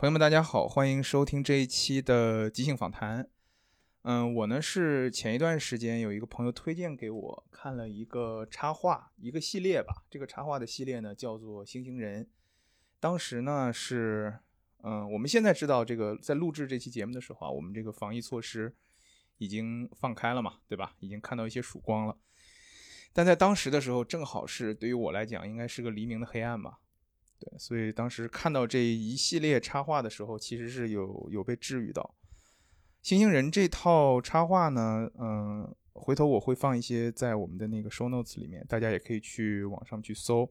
朋友们，大家好，欢迎收听这一期的即兴访谈。嗯，我呢是前一段时间有一个朋友推荐给我看了一个插画，一个系列吧。这个插画的系列呢叫做《星星人》。当时呢是，嗯，我们现在知道这个在录制这期节目的时候啊，我们这个防疫措施已经放开了嘛，对吧？已经看到一些曙光了。但在当时的时候，正好是对于我来讲，应该是个黎明的黑暗吧。对，所以当时看到这一系列插画的时候，其实是有有被治愈到。星星人这套插画呢，嗯，回头我会放一些在我们的那个 show notes 里面，大家也可以去网上去搜。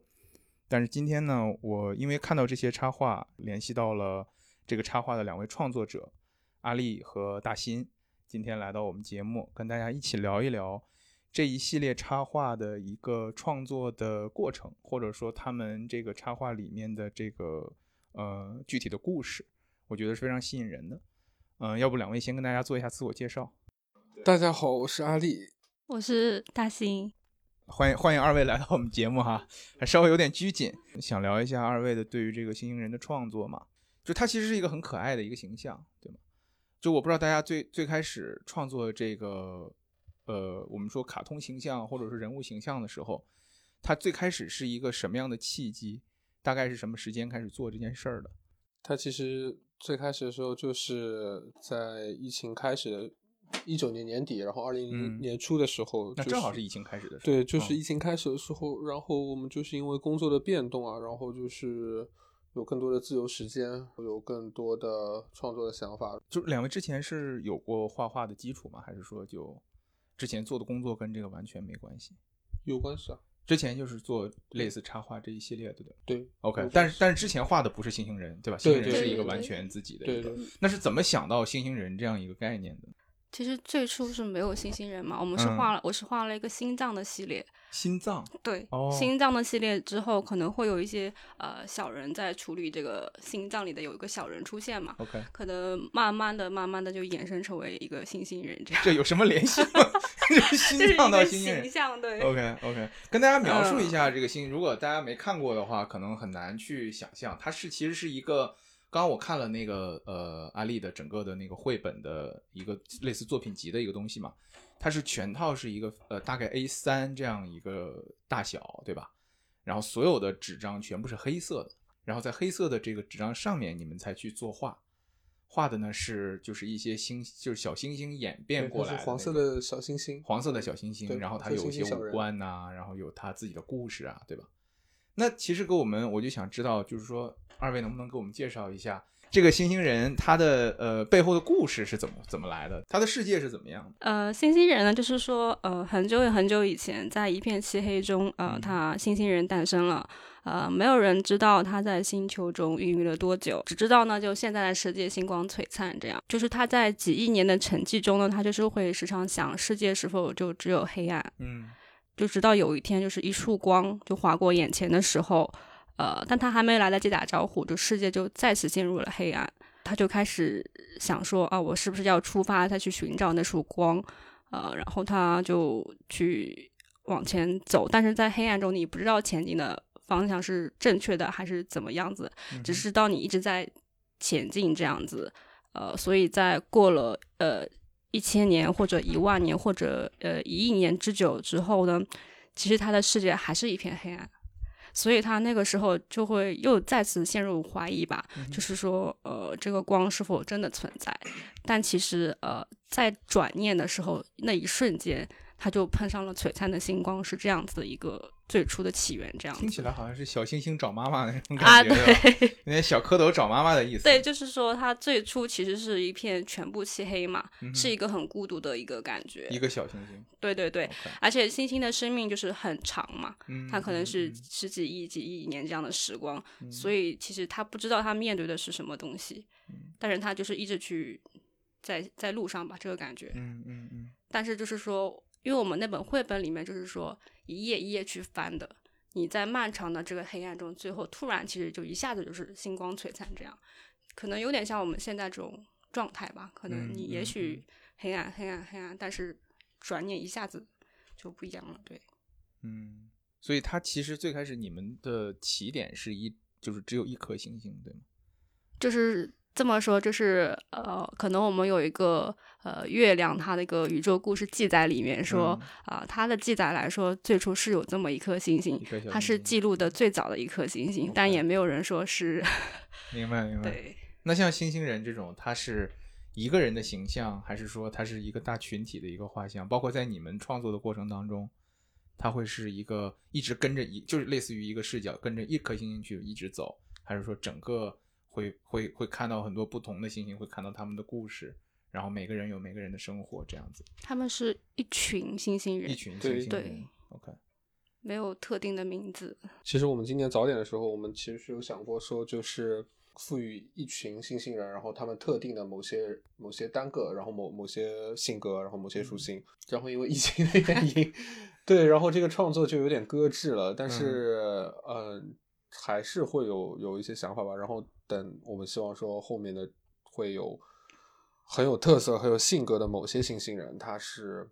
但是今天呢，我因为看到这些插画，联系到了这个插画的两位创作者阿丽和大新，今天来到我们节目，跟大家一起聊一聊。这一系列插画的一个创作的过程，或者说他们这个插画里面的这个呃具体的故事，我觉得是非常吸引人的。嗯，要不两位先跟大家做一下自我介绍。大家好，我是阿丽，我是大兴，欢迎欢迎二位来到我们节目哈，还稍微有点拘谨，想聊一下二位的对于这个星星人的创作嘛？就他其实是一个很可爱的一个形象，对吗？就我不知道大家最最开始创作这个。呃，我们说卡通形象或者是人物形象的时候，它最开始是一个什么样的契机？大概是什么时间开始做这件事儿的？它其实最开始的时候就是在疫情开始的，一九年年底，然后二零年初的时候，那正好是疫情开始的时候。对，就是疫情开始的时候，然后我们就是因为工作的变动啊，然后就是有更多的自由时间，有更多的创作的想法。就两位之前是有过画画的基础吗？还是说就？之前做的工作跟这个完全没关系，有关系啊。之前就是做类似插画这一系列的，对不对？对，OK。但是但是之前画的不是星星人，对吧？星星人是一个完全自己的。对对。那是怎么想到星星人这样一个概念的？其实最初是没有星星人嘛，我们是画了，我是画了一个心脏的系列。心脏对，心脏的系列之后可能会有一些呃小人在处理这个心脏里的有一个小人出现嘛，OK，可能慢慢的、慢慢的就衍生成为一个星星人这样。这有什么联系吗？心脏到星星人，对，OK OK，跟大家描述一下这个星，如果大家没看过的话，可能很难去想象，它是其实是一个，刚刚我看了那个呃阿丽的整个的那个绘本的一个类似作品集的一个东西嘛。它是全套是一个呃大概 A 三这样一个大小，对吧？然后所有的纸张全部是黑色的，然后在黑色的这个纸张上面，你们才去作画，画的呢是就是一些星，就是小星星演变过来黄色的小星星，黄色的小星星，然后它有一些五官呐，然后有它自己的故事啊，对吧？那其实给我们，我就想知道，就是说二位能不能给我们介绍一下？这个星星人他的呃背后的故事是怎么怎么来的？他的世界是怎么样的？呃，星星人呢，就是说呃很久很久以前，在一片漆黑中，呃，他星星人诞生了。呃，没有人知道他在星球中孕育了多久，只知道呢，就现在的世界星光璀璨，这样。就是他在几亿年的沉寂中呢，他就是会时常想，世界是否就只有黑暗？嗯，就直到有一天，就是一束光就划过眼前的时候。呃，但他还没来得及打招呼，就世界就再次进入了黑暗。他就开始想说啊，我是不是要出发再去寻找那束光？呃，然后他就去往前走，但是在黑暗中，你不知道前进的方向是正确的还是怎么样子，只是当你一直在前进这样子。呃，所以在过了呃一千年或者一万年或者呃一亿年之久之后呢，其实他的世界还是一片黑暗。所以他那个时候就会又再次陷入怀疑吧，就是说，呃，这个光是否真的存在？但其实，呃，在转念的时候，那一瞬间。他就碰上了璀璨的星光，是这样子的一个最初的起源，这样听起来好像是小星星找妈妈的那种感觉，对，那些小蝌蚪找妈妈的意思。对，就是说它最初其实是一片全部漆黑嘛，是一个很孤独的一个感觉。一个小星星。对对对，而且星星的生命就是很长嘛，它可能是十几亿、几亿年这样的时光，所以其实他不知道他面对的是什么东西，但是他就是一直去在在路上吧，这个感觉。嗯嗯嗯。但是就是说。因为我们那本绘本里面就是说一页一页去翻的，你在漫长的这个黑暗中，最后突然其实就一下子就是星光璀璨，这样可能有点像我们现在这种状态吧。可能你也许黑暗黑暗黑暗，但是转念一下子就不一样了。对，嗯，所以它其实最开始你们的起点是一就是只有一颗星星，对吗？就是这么说，就是呃，可能我们有一个呃月亮，它的一个宇宙故事记载里面说啊、它的记载来说，最初是有这么一颗星星它是记录的最早的一颗星星，但也没有人说是明白明白。对。那像星星人这种，他是一个人的形象，还是说他是一个大群体的一个画像？包括在你们创作的过程当中，他会是一个一直跟着一，就是类似于一个视角跟着一颗星星去一直走，还是说整个会会会看到很多不同的星星，会看到他们的故事，然后每个人有每个人的生活这样子，他们是一群星星人一，群星星星对人。OK，没有特定的名字。其实我们今年早点的时候，我们其实是有想过说，就是赋予一群星星人，然后他们特定的某些某些单个，然后某某些性格，然后某些属性，然后因为疫情的原因，对，然后这个创作就有点搁置了。但是，呃，还是会有有一些想法吧。然后等我们希望说后面的会有很有特色、很有性格的某些新兴人，他是。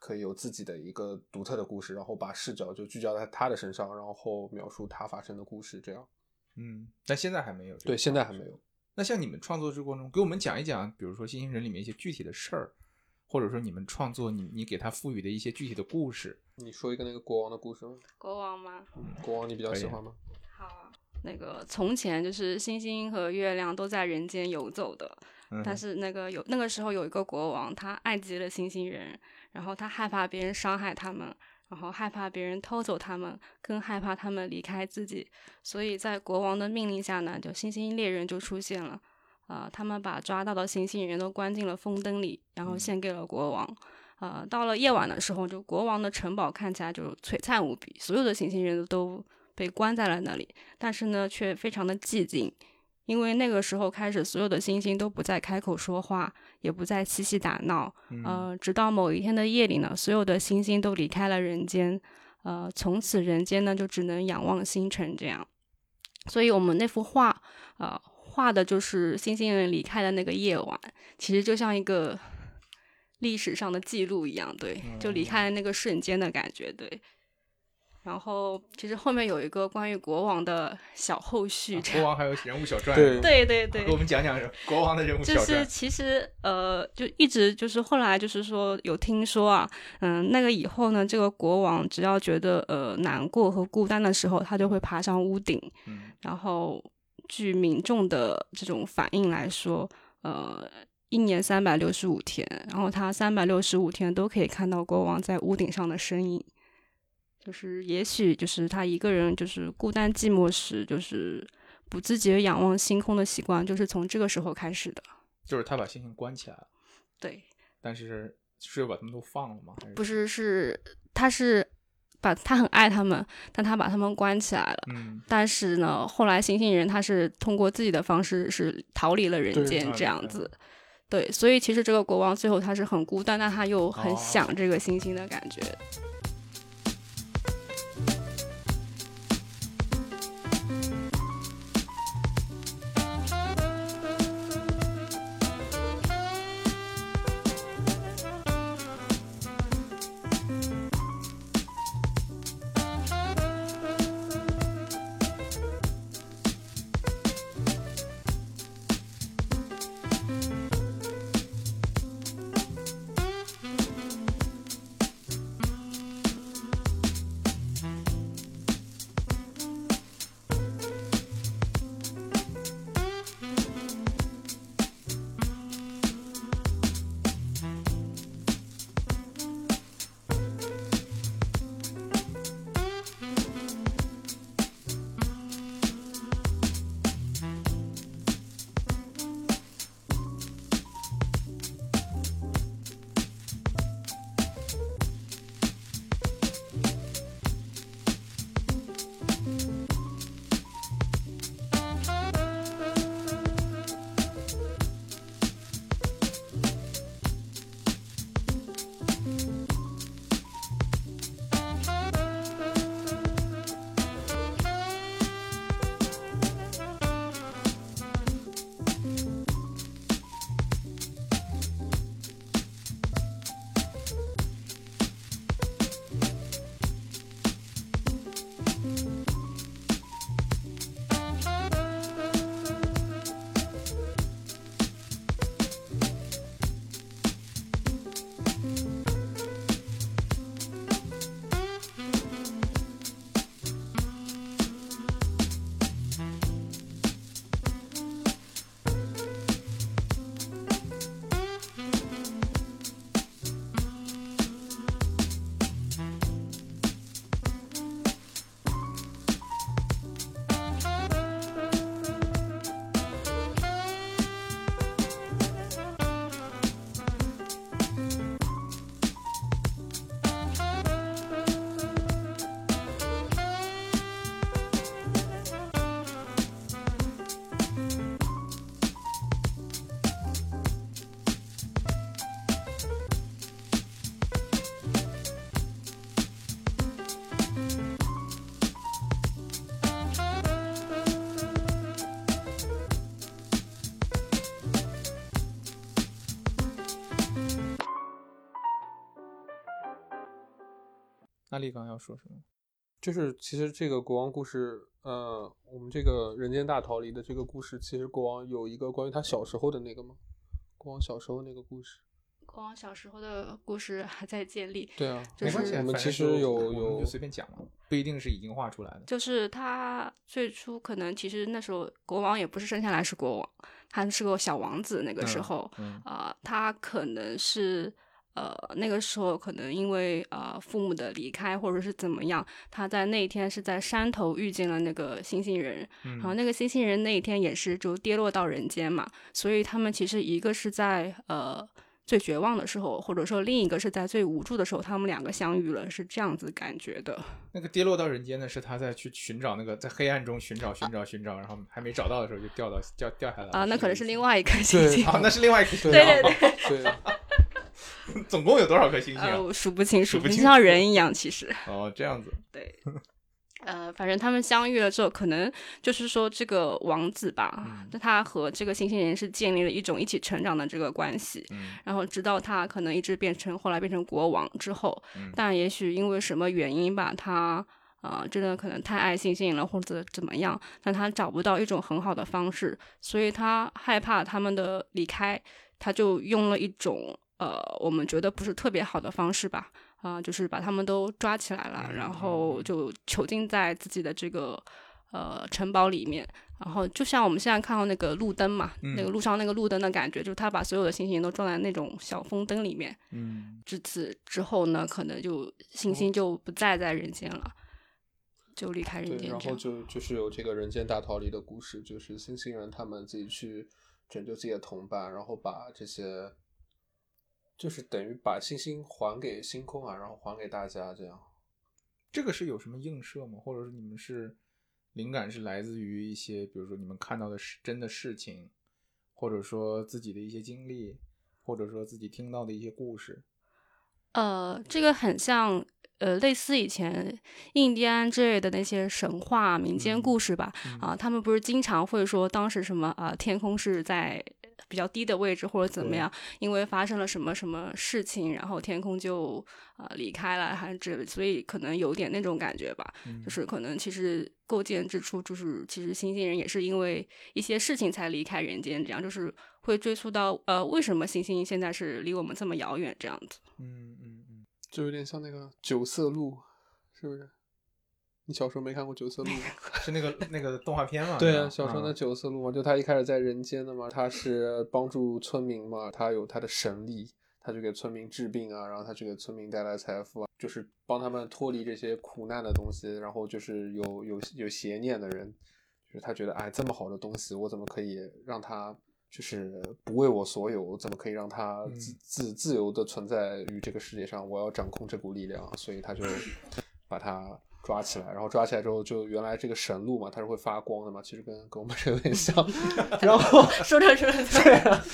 可以有自己的一个独特的故事，然后把视角就聚焦在他的身上，然后描述他发生的故事，这样。嗯，但现在还没有对，现在还没有。那像你们创作这过程中，给我们讲一讲，比如说《新星人》里面一些具体的事儿，或者说你们创作你你给他赋予的一些具体的故事。你说一个那个国王的故事吗？国王吗？国王你比较喜欢吗？好啊，那个从前就是星星和月亮都在人间游走的，嗯但是那个有那个时候有一个国王，他爱极了星星人，然后他害怕别人伤害他们，然后害怕别人偷走他们，更害怕他们离开自己，所以在国王的命令下呢，就星星猎人就出现了。啊、他们把抓到的星星人都关进了风灯里，然后献给了国王。呃，到了夜晚的时候，就国王的城堡看起来就璀璨无比，所有的星星人都被关在了那里，但是呢，却非常的寂静，因为那个时候开始，所有的星星都不再开口说话，也不再嬉戏打闹。嗯呃，直到某一天的夜里呢，所有的星星都离开了人间，呃，从此人间呢就只能仰望星辰这样。所以我们那幅画，呃，画的就是星星人离开的那个夜晚，其实就像一个历史上的记录一样，对，就离开的那个瞬间的感觉，对。然后其实后面有一个关于国王的小后续，啊国王还有人物小传，对对对对，给我们讲讲国王的人物小就是。其实呃，就一直就是后来就是说有听说啊，嗯，那个以后呢，这个国王只要觉得呃难过和孤单的时候，他就会爬上屋顶，嗯然后据民众的这种反应来说，呃，一年三百六十五天，然后他三百六十五天都可以看到国王在屋顶上的身影。就是也许就是他一个人就是孤单寂寞时，就是不自觉仰望星空的习惯，就是从这个时候开始的。就是他把星星关起来了，对，但是是把他们都放了吗？还是不是是他是把他很爱他们，但他把他们关起来了。嗯但是呢，后来星星人他是通过自己的方式是逃离了人对间这样子。对，所以其实这个国王最后他是很孤单，但他又很哦想这个星星的感觉。那力刚要说什么？就是其实这个国王故事，呃，我们这个人间大逃离的这个故事，其实国王有一个关于他小时候的那个吗？国王小时候那个故事。国王小时候的故事还在建立，对啊，就是没关系，我们其实有有就随便讲嘛，不一定是已经画出来的。就是他最初可能其实那时候国王也不是生下来是国王，他是个小王子。那个时嗯候，嗯啊、他可能是呃那个时候可能因为呃父母的离开或者是怎么样，他在那一天是在山头遇见了那个星星人，然后嗯那个星星人那一天也是就跌落到人间嘛，所以他们其实一个是在呃。最绝望的时候，或者说另一个是在最无助的时候，他们两个相遇了，是这样子感觉的。那个跌落到人间的是他在去寻找那个在黑暗中寻找寻找寻找，然后还没找到的时候就掉到掉掉下来了啊、那可能是另外外一颗星星。啊，那是另外一颗星 星对对。对对，总共有多少颗星星数不清，数不清，像人一样，其实。哦，这样子。对，呃，反正他们相遇了之后，可能就是说这个王子吧，嗯那他和这个星星人是建立了一种一起成长的这个关系。嗯然后直到他可能一直变成后来变成国王之后，嗯但也许因为什么原因吧，他呃真的可能太爱星星了或者怎么样，但他找不到一种很好的方式，所以他害怕他们的离开，他就用了一种呃我们觉得不是特别好的方式吧，啊、就是把他们都抓起来了，嗯然后就囚禁在自己的这个呃城堡里面。然后就像我们现在看到那个路灯嘛，那个嗯路上那个路灯的感觉，就是他把所有的星星都装在那种小风灯里面。嗯至此之后呢，可能就星星就不再在人间了，就离开人，间。然后就就是有这个人间大逃离的故事，就是星星人他们自己去拯救自己的同伴，然后把这些，就是等于把星星还给星空啊，然后还给大家这样。这个是有什么映射吗？或者是你们是灵感是来自于一些，比如说你们看到的是真的事情，或者说自己的一些经历，或者说自己听到的一些故事。呃，这个很像呃，类似以前印第安之类的那些神话民间嗯故事吧。嗯啊，他们不是经常会说当时什么啊、天空是在比较低的位置或者怎么样，因为发生了什么什么事情，然后天空就呃离开了，还是这，所以可能有点那种感觉吧。嗯就是可能其实构建之初，就是其实星星人也是因为一些事情才离开人间，这样就是会追溯到呃为什么星星现在是离我们这么遥远这样子。嗯嗯嗯，就有点像那个九色鹿，是不是？你小时候没看过九色鹿吗？是那个那个动画片吗？对啊，小时候那嗯九色鹿嘛，就他一开始在人间的嘛，他是帮助村民嘛，他有他的神力，他去给村民治病啊，然后他去给村民带来财富啊，就是帮他们脱离这些苦难的东西，然后就是有有有邪念的人，就是他觉得哎这么好的东西，我怎么可以让他就是不为我所有？怎么可以让他嗯自、自自由的存在于这个世界上？我要掌控这股力量，所以他就 把他抓起来，然后抓起来之后，就原来这个神鹿嘛，它是会发光的嘛，其实跟跟我们这有点像。然后，说着说着，对啊，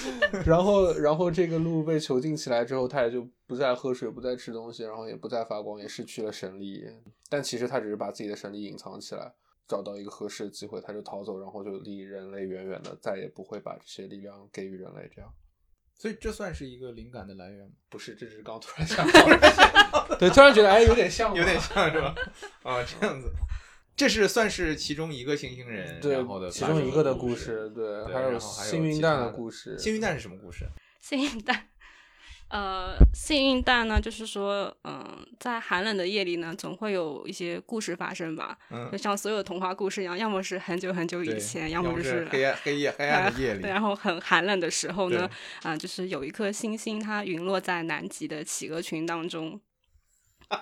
然后然后这个鹿被囚禁起来之后，它也就不再喝水，不再吃东西，然后也不再发光，也失去了神力。但其实它只是把自己的神力隐藏起来，找到一个合适的机会，它就逃走，然后就离人类远远的，再也不会把这些力量给予人类。这样所以这算是一个灵感的来源吗？不是，这只是刚突然 想到，对，突然觉得哎，有点像，有点像是吧？啊，这样子，这是算是其中一个星星人，对然后的其中一个的故故事，对，还有幸运蛋的故事，幸运蛋是什么故事？幸运蛋。呃，幸运蛋呢，就是说，嗯、在寒冷的夜里呢，总会有一些故事发生吧，嗯就，像所有童话故事一样，要么是很久很久以前，要么是黑暗黑夜黑暗的夜里。对，然后很寒冷的时候呢对，啊、就是有一颗星星，它陨落在南极的企鹅群当中。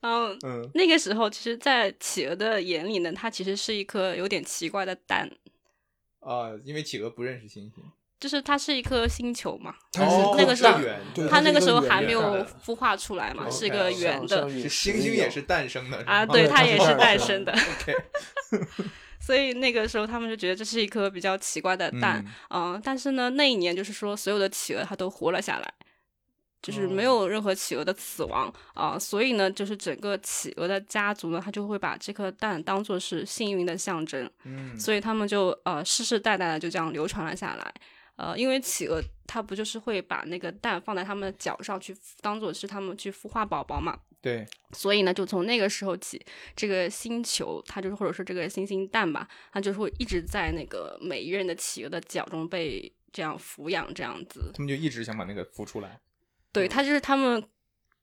然后嗯。那个时候，其实，在企鹅的眼里呢，它其实是一颗有点奇怪的蛋，啊，因为企鹅不认识星星，就是它是一颗星球嘛，它是那个时候它那个时候还没有孵化出来嘛，是一个圆的是星星也是诞生的啊，对对，它也是诞生的。所以那个时候他们就觉得这是一颗比较奇怪的蛋，嗯、但是呢，那一年就是说所有的企鹅它都活了下来，就是没有任何企鹅的死亡啊、所以呢，就是整个企鹅的家族呢，它就会把这颗蛋当做是幸运的象征，嗯，所以他们就呃世世代代的就这样流传了下来。呃，因为企鹅它不就是会把那个蛋放在它们的脚上去，当做是它们去孵化宝宝嘛。对，所以呢，就从那个时候起，这个星球它就是或者说这个星星蛋吧，它就是会一直在那个每一任的企鹅的脚中被这样抚养，这样子。他们就一直想把那个孵出来。对，它就是他们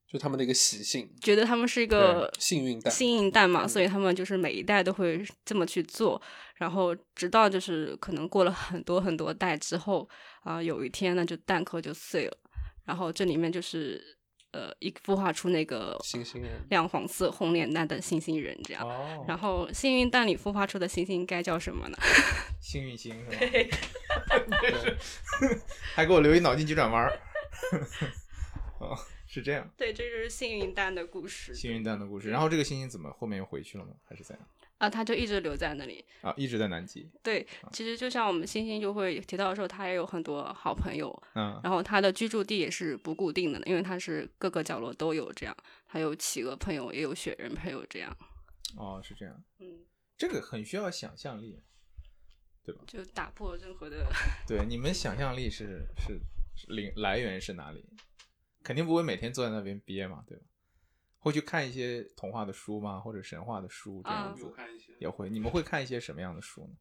就他们的一个习性，觉得他们是一个幸运蛋，幸运蛋嘛，嗯所以他们就是每一代都会这么去做，然后直到就是可能过了很多很多代之后，啊、有一天呢，就蛋壳就碎了，然后这里面就是呃一孵化出那个星星人亮黄色红脸蛋的星星人这样。哦然后幸运蛋里孵化出的星星该叫什么呢？幸运星是吧？还给我留一脑筋急转弯儿。哦，是这样。对，这就是幸运蛋的故事。幸运蛋的故事。然后这个星星怎么后面又回去了吗？还是怎样？啊，它就一直留在那里。啊，一直在南极。对，其实就像我们星星就会提到说，它也有很多好朋友，嗯然后它的居住地也是不固定的，因为它是各个角落都有这样，还有企鹅朋友，也有雪人朋友这样。哦，是这样。嗯，这个很需要想象力，对吧？就打破任何的对，你们想象力是是零来源是哪里？肯定不会每天坐在那边憋嘛，对吧？会去看一些童话的书吗？或者神话的书这样啊子？看一些也会。你们会看一些什么样的书呢？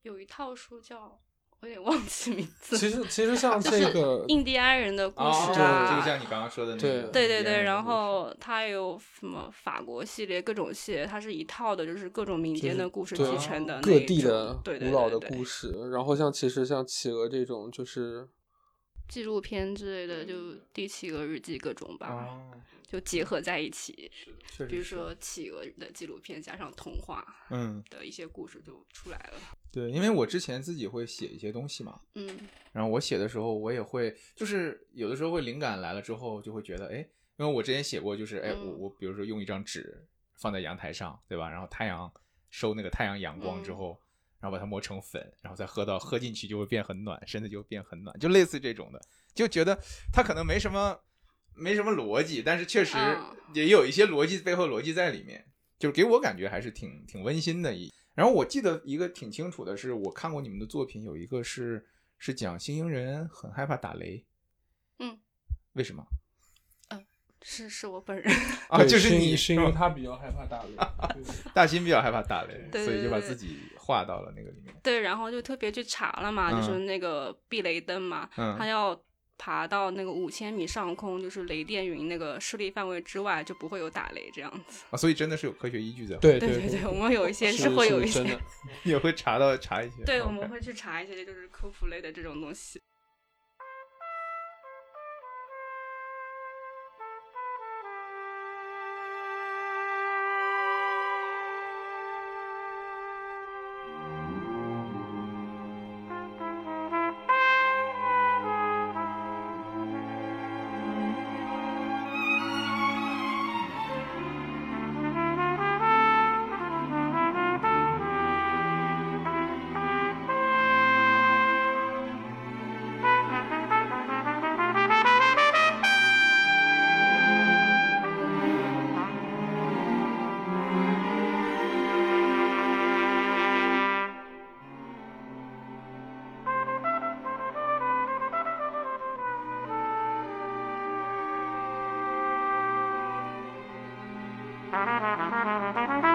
有一套书叫我有点忘记名字，其实其实像 这个印第安人的故哦，事这啊，个像你刚刚说的那个，对对对然后它有什么法国系列各种系列，它是一套的，就是各种民间的故事对集成的各地的对对古老的对对故事，然后像其实像企鹅这种就是纪录片之类的，就《第企鹅日记》各种吧，哦，就结合在一起。比如说企鹅的纪录片加上童话嗯，的一些故事就出来了。对，因为我之前自己会写一些东西嘛，嗯然后我写的时候，我也会，就是有的时候会灵感来了之后，就会觉得，哎，因为我之前写过，就是，哎，我嗯我比如说用一张纸放在阳台上，对吧？然后太阳收那个太阳阳光之嗯后，然后把它磨成粉，然后再喝到喝进去就会变很暖，身子就变很暖，就类似这种的，就觉得它可能没什么没什么逻辑，但是确实嗯也有一些逻辑背后逻辑在里面，就是给我感觉还是挺挺温馨的一。然后我记得一个挺清楚的是，我看过你们的作品，有一个是是讲星星人很害怕打雷，嗯，为什么是是我本人。啊？就是你是因为他比较害怕打雷，大新比较害怕打雷，所以就把对对自己画到了那个里面。对，然后就特别去查了嘛，就是嗯那个避雷灯嘛，嗯它要爬到那个五千米上空，就是雷电云那个势力范围之外，就不会有打雷这样子。啊，所以真的是有科学依据在，对对对对，我们有一些是会有一些 也会查到查一些。对，我们会去查一些就是科普类的这种东西。Thank.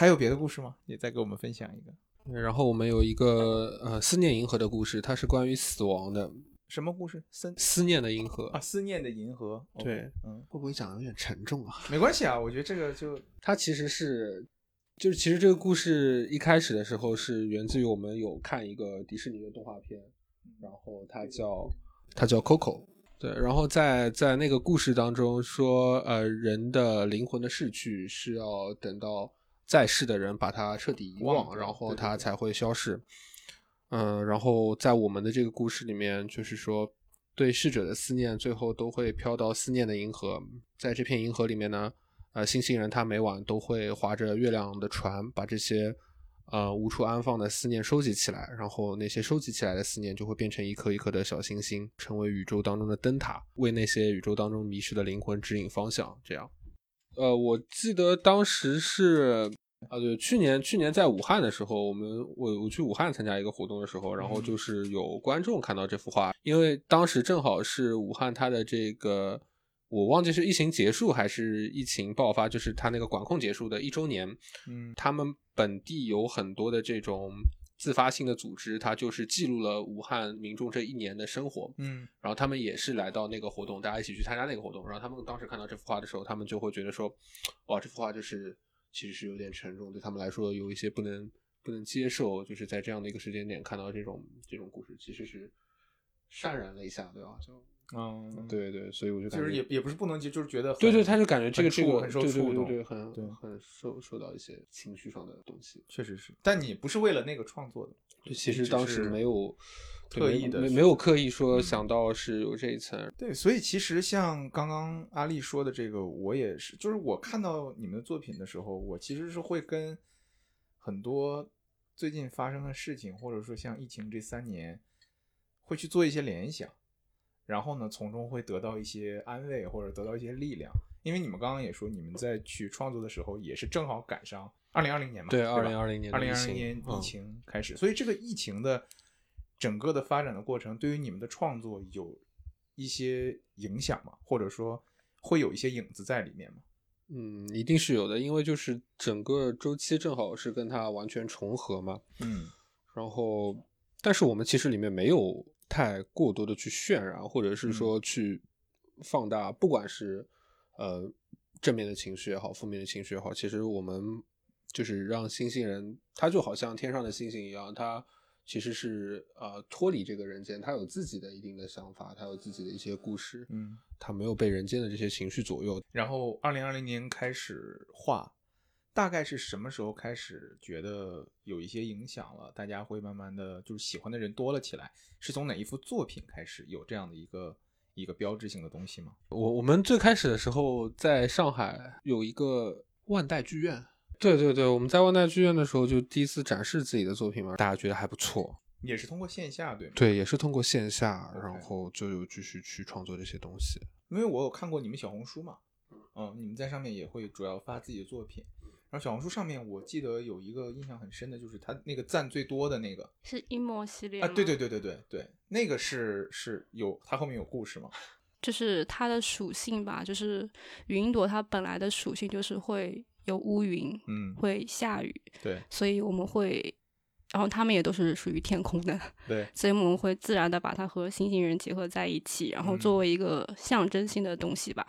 还有别的故事吗？也再给我们分享一个。然后我们有一个呃思念银河的故事，它是关于死亡的。什么故事？思思念的银河啊，思念的银河。对，嗯，会不会讲的有点沉重啊？没关系啊，我觉得这个就 它其实是，就是其实这个故事一开始的时候是源自于我们有看一个迪士尼的动画片，然后它叫它叫 Coco。对，然后在在那个故事当中说，呃，人的灵魂的逝去是要等到在世的人把它彻底遗忘，然后它才会消逝。嗯，然后在我们的这个故事里面，就是说对逝者的思念，最后都会飘到思念的银河。在这片银河里面呢，呃，星星人他每晚都会划着月亮的船，把这些呃无处安放的思念收集起来，然后那些收集起来的思念就会变成一颗一颗的小星星，成为宇宙当中的灯塔，为那些宇宙当中迷失的灵魂指引方向。这样，呃，我记得当时是。啊，对，去年去年在武汉的时候，我们我我去武汉参加一个活动的时候，然后就是有观众看到这幅画，因为当时正好是武汉它的这个，我忘记是疫情结束还是疫情爆发，就是它那个管控结束的一周年。嗯，他们本地有很多的这种自发性的组织，它就是记录了武汉民众这一年的生活。嗯，然后他们也是来到那个活动，大家一起去参加那个活动，然后他们当时看到这幅画的时候，他们就会觉得说，哇，这幅画就是。其实是有点沉重，对他们来说有一些不能不能接受，就是在这样的一个时间点看到这种这种故事，其实是潸然了一下，对吧？就嗯，对对，所以我就就是也也不是不能接，就是觉得对对，他就感觉这个这个很受触动，对很很受受到一些情绪上的东西，确实是。但你不是为了那个创作的，其实当时没有特意的，没没有刻意说想到是有这一层。对，所以其实像刚刚阿丽说的这个，我也是，就是我看到你们的作品的时候，我其实是会跟很多最近发生的事情，或者说像疫情这三年，会去做一些联想。然后呢，从中会得到一些安慰，或者得到一些力量。因为你们刚刚也说，你们在去创作的时候，也是正好赶上二零二零年嘛，对，二零二零年，二零二零年疫情开始，所以这个疫情的整个的发展的过程，对于你们的创作有一些影响吗？或者说会有一些影子在里面吗？嗯，一定是有的，因为就是整个周期正好是跟它完全重合嘛。嗯，然后，但是我们其实里面没有。太过多的去渲染，或者是说去放大，不管是呃正面的情绪也好，负面的情绪也好，其实我们就是让星星人，他就好像天上的星星一样，他其实是呃脱离这个人间，他有自己的一定的想法，他有自己的一些故事，嗯，他没有被人间的这些情绪左右。然后二零二零年开始画。大概是什么时候开始觉得有一些影响了？大家会慢慢的就是喜欢的人多了起来，是从哪一幅作品开始有这样的一个一个标志性的东西吗？我我们最开始的时候在上海有一个万代剧院，对对对，我们在万代剧院的时候就第一次展示自己的作品嘛，大家觉得还不错，也是通过线下对吗？对，也是通过线下，然后就有继续去创作这些东西。因为我有看过你们小红书嘛，嗯，你们在上面也会主要发自己的作品。然后小红书上面，我记得有一个印象很深的，就是他那个赞最多的那个。是阴谋系列啊，对对对对对对，那个是是有它后面有故事吗？就是它的属性吧，就是云朵它本来的属性就是会有乌云，嗯，会下雨，对，所以我们会，然后他们也都是属于天空的，对，所以我们会自然的把它和星星人结合在一起，然后作为一个象征性的东西吧。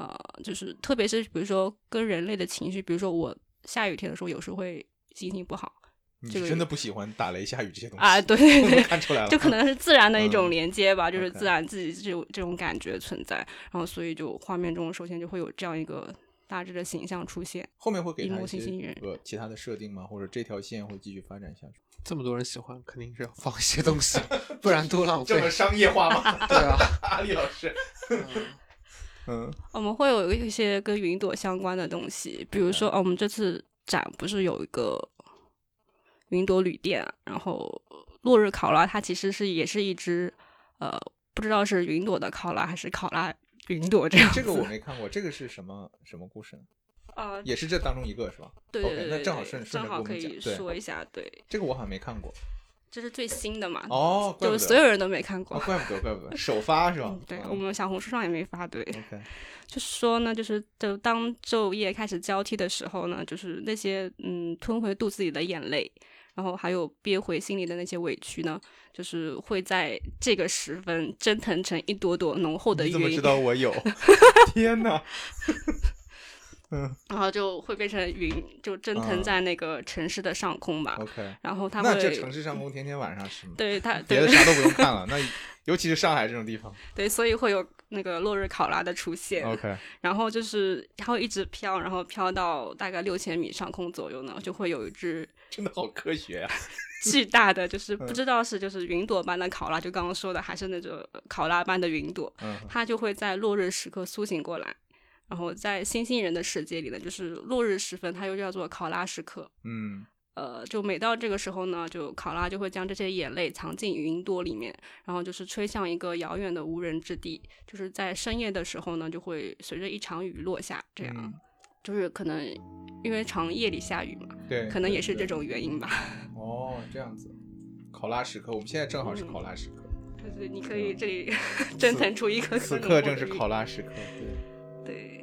呃，就是特别是比如说跟人类的情绪，比如说我下雨天的时候，有时候会心情不好。你真的不喜欢打雷下雨这些东西啊？对对对，看出来了，就可能是自然的一种连接吧，就是自然自己这种这种感觉存在，然后所以就画面中首先就会有这样一个大致的形象出现。后面会给他一些呃其他的设定吗？或者这条线会继续发展下去？这么多人喜欢，肯定是要放一些东西，不然多浪费。这么商业化吗？对啊，阿丽老师。嗯，我们会有一些跟云朵相关的东西，比如说，哦，我们这次展不是有一个云朵旅店，然后落日考拉，它其实是也是一只，呃，不知道是云朵的考拉还是考拉云朵这样。这个我没看过，这个是什么什么故事呢？啊，也是这当中一个是吧？对对对，那正好顺顺正好可以说一下，对，这个我好像没看过。这是最新的嘛，哦，就所有人都没看过。哦，怪不得，怪不得，首发是吧嗯？对嗯我们小红书上也没发，对，OK，就是说呢，就是就当昼夜开始交替的时候呢，就是那些嗯吞回肚子里的眼泪，然后还有憋回心里的那些委屈呢，就是会在这个时分蒸腾成一朵朵浓厚的云你怎么知，道我有？天哪！然后就会变成云，就蒸腾啊在那个城市的上空吧。OK，然后它那这会城市上空天天晚上是吗？对它对 别的啥都不用 看了，那尤其是上海这种地方。对，所以会有那个落日考拉的出现。OK，然后就是它会一直飘，然后飘到大概六千米上空左右呢，就会有一只 真的好科学啊、巨大的，就是嗯不知道是就是云朵般的考拉，就刚刚说的，还是那种考拉般的云朵，嗯，它就会在落日时刻苏醒过来。然后在星星人的世界里呢，就是落日时分，它又叫做考拉时刻。嗯呃，就每到这个时候呢，就考拉就会将这些眼泪藏进云朵里面，然后就是吹向一个遥远的无人之地。就是在深夜的时候呢，就会随着一场雨落下，这样、嗯就是可能因为长夜里下雨嘛，对，可能也是这种原因吧。哦，这样子。考拉时刻，我们现在正好是考拉时刻，对对你可以这里 蒸腾出一颗颗此刻正是考拉时刻。对，对。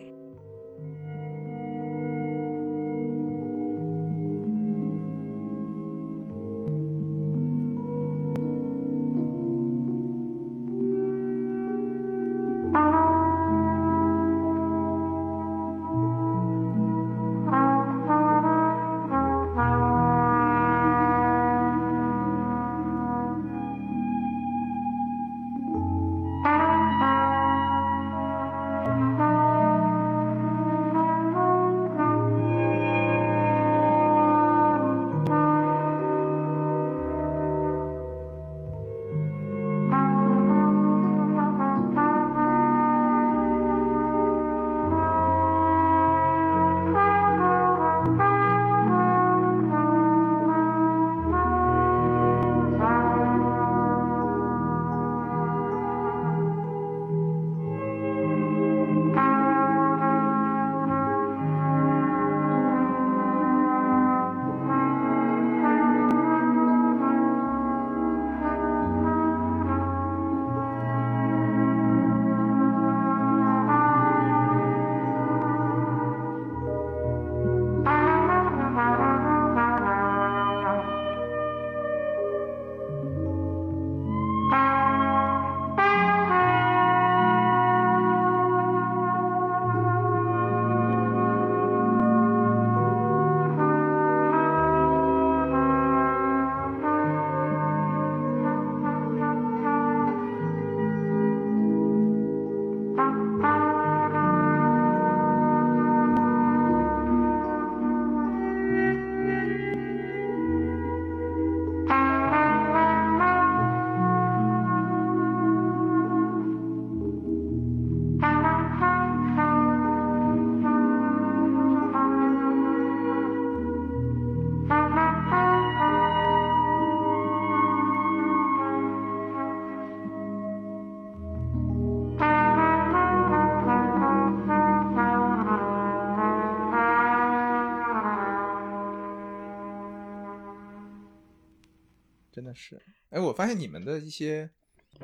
是。哎，我发现你们的一些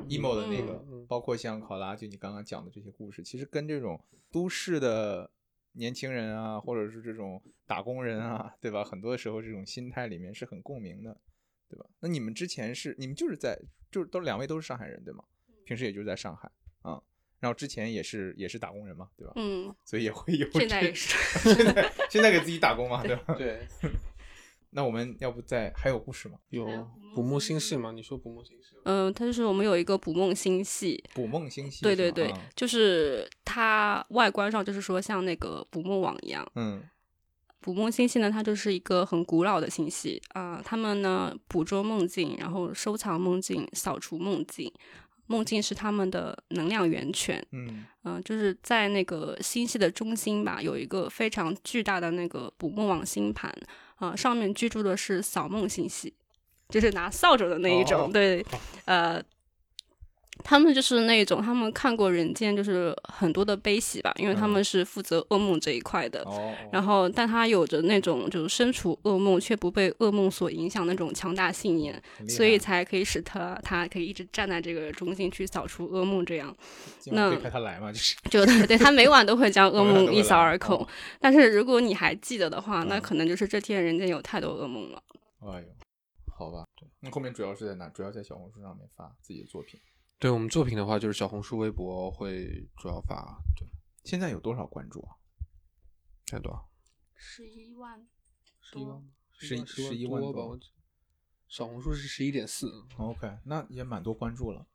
emo 的那个，包括像考拉，就你刚刚讲的这些故事，其实跟这种都市的年轻人啊，或者是这种打工人啊，对吧？很多时候这种心态里面是很共鸣的，对吧？那你们之前是你们就是在就是都两位都是上海人对吗？平时也就是在上海啊、然后之前也是也是打工人嘛，对吧？嗯，所以也会有现在也是。现在现在给自己打工嘛，对吧？对，那我们要不再还有故事吗？有捕梦星系吗？你说捕梦星系吗？嗯，它就是我们有一个捕梦星系，捕梦星系对对对就是它外观上就是说像那个捕梦网一样。嗯捕梦星系呢，它就是一个很古老的星系啊、他们呢捕捉梦境，然后收藏梦境，扫除梦境。梦境是他们的能量源泉，嗯嗯、就是在那个星系的中心吧，有一个非常巨大的那个捕梦网星盘，啊、上面居住的是扫梦星系，就是拿扫帚的那一种，哦。对，呃，他们就是那种他们看过人间就是很多的悲喜吧，因为他们是负责噩梦这一块的。哦，然后，但他有着那种就是身处噩梦却不被噩梦所影响那种强大信念，所以才可以使他他可以一直站在这个中心去扫除噩梦。这样，那派他来嘛，就是就对对，他每晚都会将 噩梦一扫而空。哦但是如果你还记得的话，那嗯可能就是这天人间有太多噩梦了。哎呦，好吧，那后面主要是在哪？主要在小红书上面发自己的作品。对我们作品的话，就是小红书、微博会主要发。对，现在有多少关注啊？太多少？十一万，十一万？十一十十一万多吧？我小红书是十一点四。OK，那也蛮多关注了。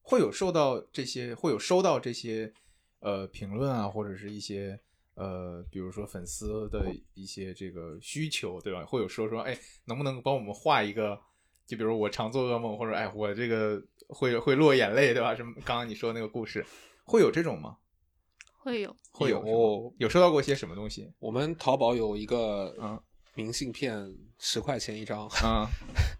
会有受到这些，会有收到这些呃评论啊，或者是一些呃，比如说粉丝的一些这个需求，对吧？会有说说，哎，能不能帮我们画一个？就比如我常做噩梦，或者哎，我这个会 会落眼泪，对吧？什么刚刚你说那个故事，会有这种吗？会有会有有有收到过一些什么东西？我们淘宝有一个嗯明信片，十块钱一张，啊，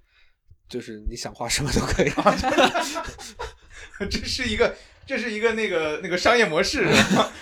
就是你想画什么都可以。这是一个，这是一个那个那个商业模式，是吧？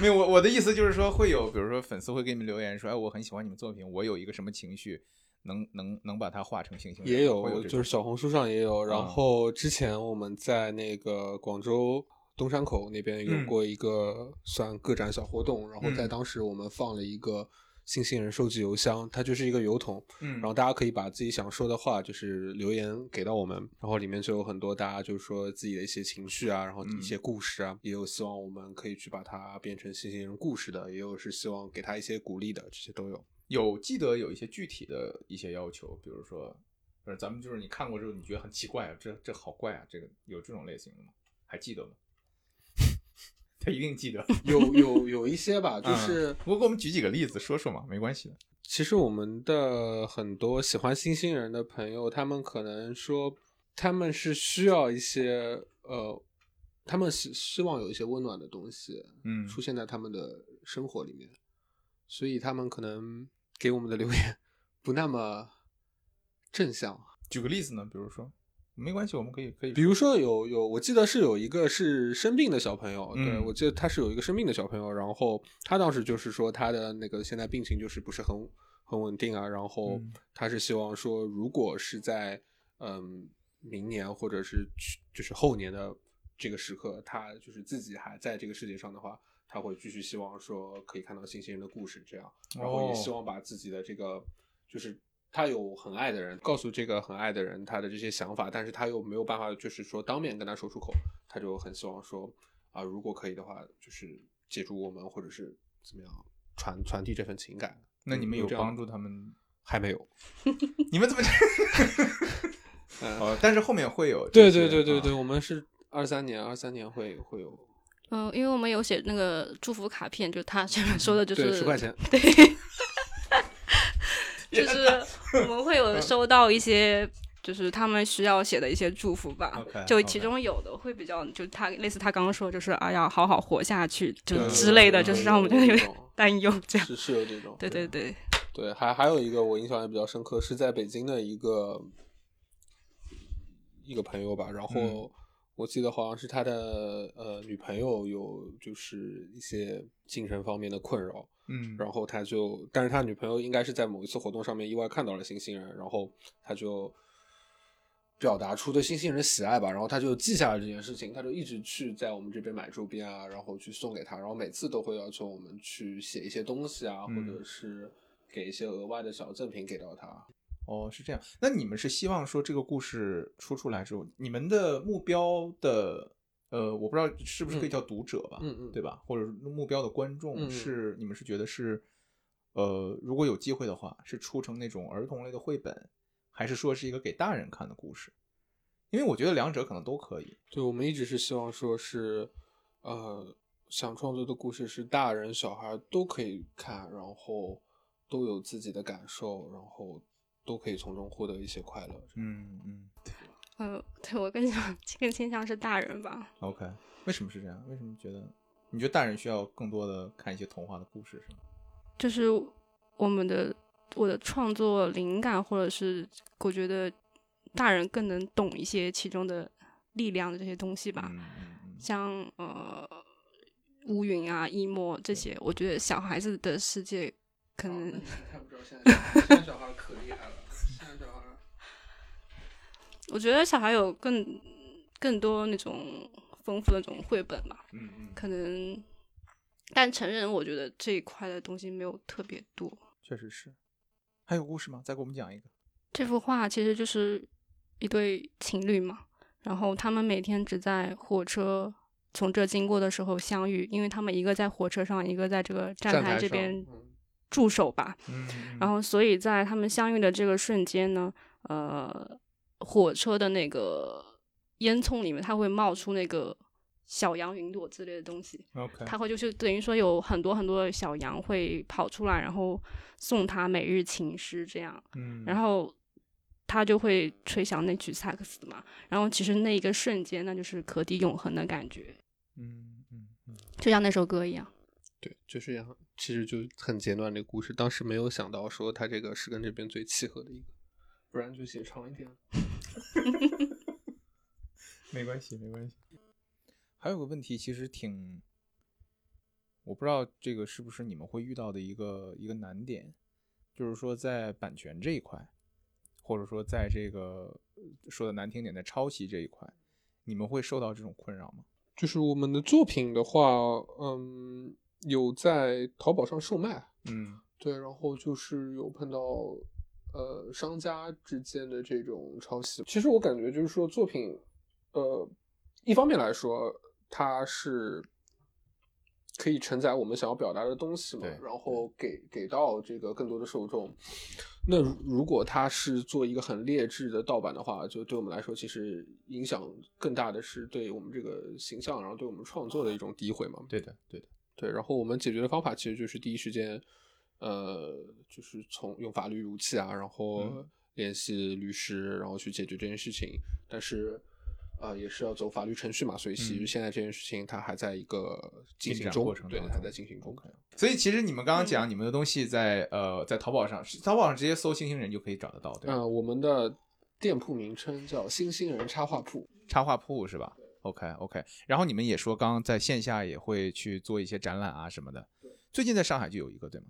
没有，我我的意思就是说，会有比如说粉丝会给你们留言说，哎，我很喜欢你们作品，我有一个什么情绪，能能能把它画成星星人，也有，有就是小红书上也有。然嗯后之前我们在那个广州东山口那边有嗯。过一个算个展小活动，然后在嗯。当时我们放了一个星星人收集邮箱，它就是一个邮筒，嗯，然后大家可以把自己想说的话就是留言给到我们，然后里面就有很多大家就是说自己的一些情绪啊，然后一些故事啊，也有希望我们可以去把它变成星星人故事的，也有是希望给他一些鼓励的，这些都有。有记得有一些具体的一些要求，比如说，不是咱们就是你看过之后你觉得很奇怪啊，这这好怪啊，这个有这种类型的吗？还记得吗？他一定记得，有有有一些吧，就是嗯不过给我们举几个例子说说嘛，没关系的。其实我们的很多喜欢星星人的朋友，他们可能说他们是需要一些呃，他们希希望有一些温暖的东西嗯出现在他们的生活里面，所以他们可能给我们的留言不那么正向。举个例子呢，比如说，没关系，我们可以可以，比如说有有，我记得是有一个是生病的小朋友，对嗯我记得他是有一个生病的小朋友，然后他当时就是说他的那个现在病情就是不是很很稳定啊，然后嗯他是希望说，如果是在嗯明年或者是去就是后年的这个时刻，他就是自己还在这个世界上的话，他会继续希望说可以看到星星人的故事这样，然后也哦希望把自己的这个就是他有很爱的人，告诉这个很爱的人他的这些想法，但是他又没有办法，就是说当面跟他说出口，他就很希望说啊，如果可以的话，就是借助我们或者是怎么样传传递这份情感。那你们有帮助他们？还没有？你们怎么这？但是后面会有这对对对对对，我们是二三年，二三年会会有嗯、因为我们有写那个祝福卡片，就他前面说的就是对十块钱，对，就是我们会有收到一些，就是他们需要写的一些祝福吧。就其中有的会比较，就他类似他刚刚说，就是啊要好好活下去，就之类的，就是让我们觉得有点担忧。这样，是是有这种，对对对，对，还还有一个我印象也比较深刻，是在北京的一个一个朋友吧，然后嗯我记得好像是他的呃女朋友有就是一些精神方面的困扰，嗯，然后他就，但是他女朋友应该是在某一次活动上面意外看到了星星人，然后他就表达出对星星人喜爱吧，然后他就记下了这件事情，他就一直去在我们这边买周边啊，然后去送给他，然后每次都会要求我们去写一些东西啊，嗯。或者是给一些额外的小赠品给到他。哦，是这样。那你们是希望说这个故事出出来之后，你们的目标的呃，我不知道是不是可以叫读者吧，嗯嗯对吧？或者是目标的观众是、你们是觉得是呃，如果有机会的话，是出成那种儿童类的绘本，还是说是一个给大人看的故事？因为我觉得两者可能都可以。对，我们一直是希望说是，呃，想创作的故事是大人小孩都可以看，然后都有自己的感受，然后都可以从中获得一些快乐。嗯嗯对呃，对我更想更倾向是大人吧。，OK。为什么是这样？为什么觉得你觉得大人需要更多的看一些童话的故事是吗？就是我们的我的创作灵感，或者是我觉得大人更能懂一些其中的力量的这些东西吧，嗯嗯嗯像呃乌云啊、一墨这些，我觉得小孩子的世界可哦能太不知道现在现在小孩可厉害了，现在小孩我觉得小孩有更更多那种丰富的那种绘本吧，嗯嗯，可能，但成人我觉得这一块的东西没有特别多。确实是。还有故事吗？再给我们讲一个。这幅画其实就是一对情侣嘛，然后他们每天只在火车从这经过的时候相遇，因为他们一个在火车上，一个在这个站台这边嗯驻守吧。嗯，然后，所以在他们相遇的这个瞬间呢，呃，火车的那个烟囱里面，它会冒出那个小羊云朵之类的东西，OK，它会就是等于说有很多很多的小羊会跑出来，然后送他每日情诗这样，嗯，然后他就会吹响那曲萨克斯嘛，然后其实那一个瞬间，那就是可抵永恒的感觉，嗯嗯嗯，就像那首歌一样。对，就是这样，其实就很简短的故事。当时没有想到说他这个是跟这边最契合的一个，不然就写长一点。没关系，没关系。还有个问题，其实挺，我不知道这个是不是你们会遇到的一个一个难点，就是说在版权这一块，或者说在这个呃说的难听点，在抄袭这一块，你们会受到这种困扰吗？就是我们的作品的话，嗯，有在淘宝上售卖，嗯对，然后就是有碰到呃商家之间的这种抄袭。其实我感觉就是说作品，呃，一方面来说它是可以承载我们想要表达的东西嘛，然后给给到这个更多的受众。那如如果它是做一个很劣质的盗版的话，就对我们来说，其实影响更大的是对我们这个形象，然后对我们创作的一种诋毁嘛。对的，对的。对，然后我们解决的方法其实就是第一时间，呃，就是从用法律武器啊，然后嗯联系律师，然后去解决这件事情。但是，啊、也是要走法律程序嘛，所以其实嗯现在这件事情它还在一个进行中，对，还在进行中。所以其实你们刚刚讲，你们的东西在呃在淘宝上，淘宝上直接搜“星星人”就可以找得到，对吧？嗯、我们的店铺名称叫星星人插画铺。插画铺是吧？OK OK。然后你们也说，刚刚在线下也会去做一些展览啊什么的。最近在上海就有一个，对吗？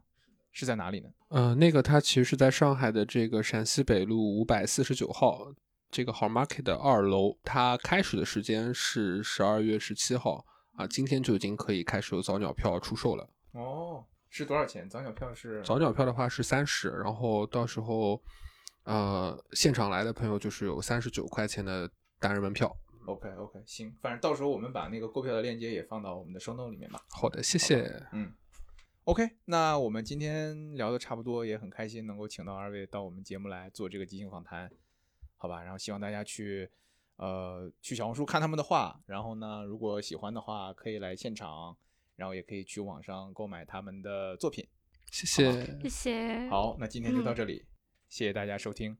是在哪里呢？呃，那个它其实是在上海的这个陕西北路五百四十九号这个 Hall Market 的二楼，它开始的时间是十二月十七号啊，今天就已经可以开始有早鸟票出售了。哦，是多少钱？早鸟票是早鸟票的话是三十，然后到时候呃现场来的朋友就是有三十九块钱的单人门票。OK OK，行，反正到时候我们把那个购票的链接也放到我们的 show note 里面吧。好的，谢谢。嗯，OK，那我们今天聊的差不多，也很开心能够请到二位到我们节目来做这个即兴访谈，好吧？然后希望大家去呃去小红书看他们的画，然后呢，如果喜欢的话可以来现场，然后也可以去网上购买他们的作品。谢谢。谢谢。好，那今天就到这里，谢谢大家收听。